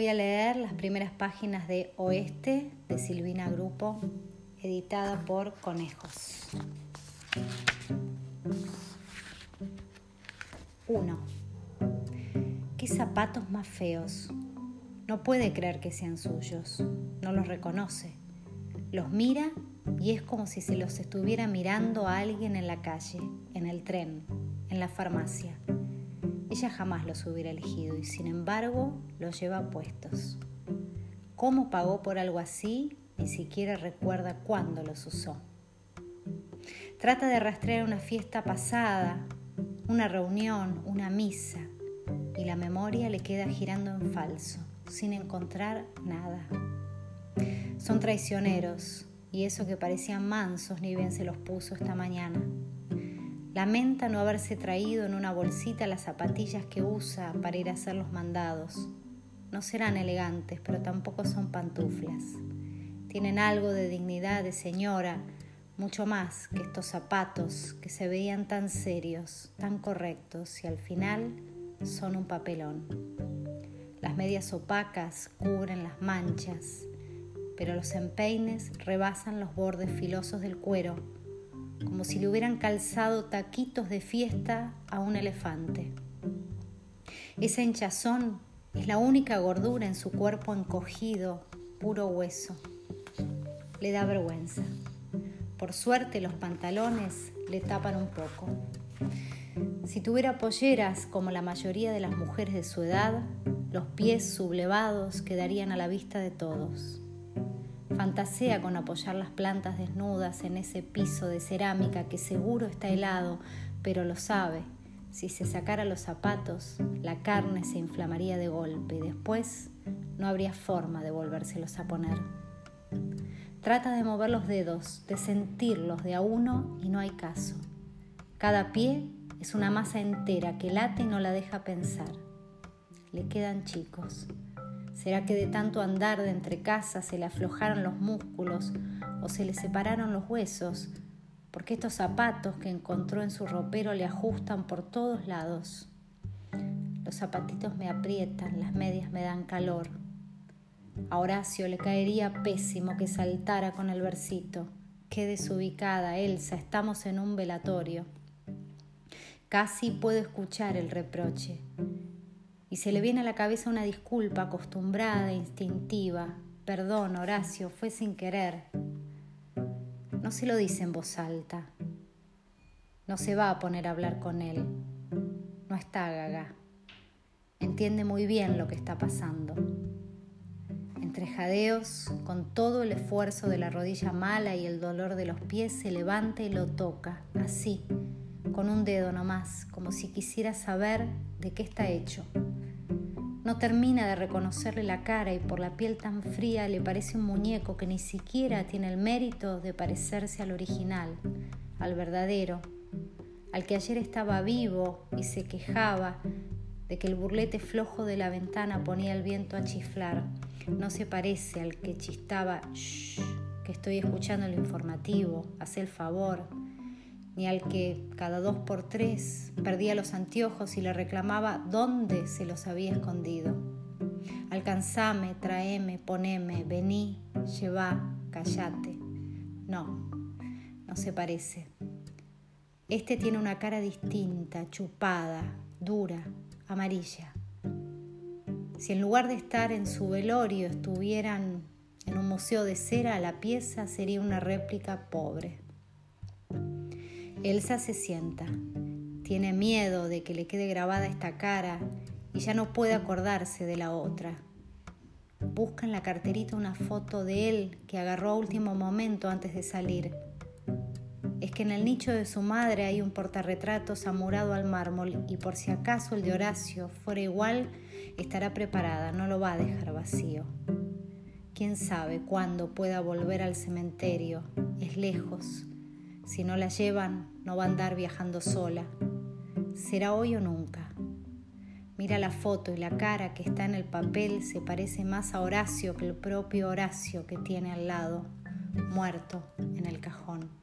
Voy a leer las primeras páginas de Oeste de Silvina Grupo, editada por Conejos. 1. ¿Qué zapatos más feos? No puede creer que sean suyos, no los reconoce. Los mira y es como si se los estuviera mirando a alguien en la calle, en el tren, en la farmacia. Ella jamás los hubiera elegido y sin embargo los lleva puestos. ¿Cómo pagó por algo así? Ni siquiera recuerda cuándo los usó. Trata de rastrear una fiesta pasada, una reunión, una misa, y la memoria le queda girando en falso, sin encontrar nada. Son traicioneros, y eso que parecían mansos ni bien se los puso esta mañana. Lamenta no haberse traído en una bolsita las zapatillas que usa para ir a hacer los mandados. No serán elegantes, pero tampoco son pantuflas. Tienen algo de dignidad de señora, mucho más que estos zapatos que se veían tan serios, tan correctos y al final son un papelón. Las medias opacas cubren las manchas, pero los empeines rebasan los bordes filosos del cuero, como si le hubieran calzado taquitos de fiesta a un elefante. Esa hinchazón es la única gordura en su cuerpo encogido, puro hueso. Le da vergüenza. Por suerte los pantalones le tapan un poco. Si tuviera polleras como la mayoría de las mujeres de su edad, los pies sublevados quedarían a la vista de todos. Fantasea con apoyar las plantas desnudas en ese piso de cerámica que seguro está helado, pero lo sabe. Si se sacara los zapatos, la carne se inflamaría de golpe y después no habría forma de volvérselos a poner. Trata de mover los dedos, de sentirlos de a uno y no hay caso. Cada pie es una masa entera que late y no la deja pensar. Le quedan chicos. ¿Será que de tanto andar de entre casas se le aflojaron los músculos o se le separaron los huesos? Porque estos zapatos que encontró en su ropero le ajustan por todos lados. Los zapatitos me aprietan, las medias me dan calor. A Horacio le caería pésimo que saltara con el versito. Qué desubicada, Elsa, estamos en un velatorio. Casi puedo escuchar el reproche y se le viene a la cabeza una disculpa acostumbrada, instintiva. Perdón, Horacio, fue sin querer. No se lo dice en voz alta. No se va a poner a hablar con él. No está gaga. Entiende muy bien lo que está pasando. Entre jadeos, con todo el esfuerzo de la rodilla mala y el dolor de los pies, se levanta y lo toca, así, con un dedo nomás, como si quisiera saber de qué está hecho. No termina de reconocerle la cara y por la piel tan fría le parece un muñeco que ni siquiera tiene el mérito de parecerse al original, al verdadero, al que ayer estaba vivo y se quejaba de que el burlete flojo de la ventana ponía el viento a chiflar. No se parece al que chistaba, Shh, que estoy escuchando el informativo, hace el favor ni al que cada dos por tres perdía los anteojos y le reclamaba dónde se los había escondido. Alcanzame, traeme, poneme, vení, llevá, callate. No, no se parece. Este tiene una cara distinta, chupada, dura, amarilla. Si en lugar de estar en su velorio estuvieran en un museo de cera, la pieza sería una réplica pobre. Elsa se sienta. Tiene miedo de que le quede grabada esta cara y ya no puede acordarse de la otra. Busca en la carterita una foto de él que agarró a último momento antes de salir. Es que en el nicho de su madre hay un portarretratos amurado al mármol y por si acaso el de Horacio fuera igual, estará preparada, no lo va a dejar vacío. Quién sabe cuándo pueda volver al cementerio, es lejos si no la llevan, no va a andar viajando sola. Será hoy o nunca. Mira la foto y la cara que está en el papel se parece más a Horacio que el propio Horacio que tiene al lado, muerto en el cajón.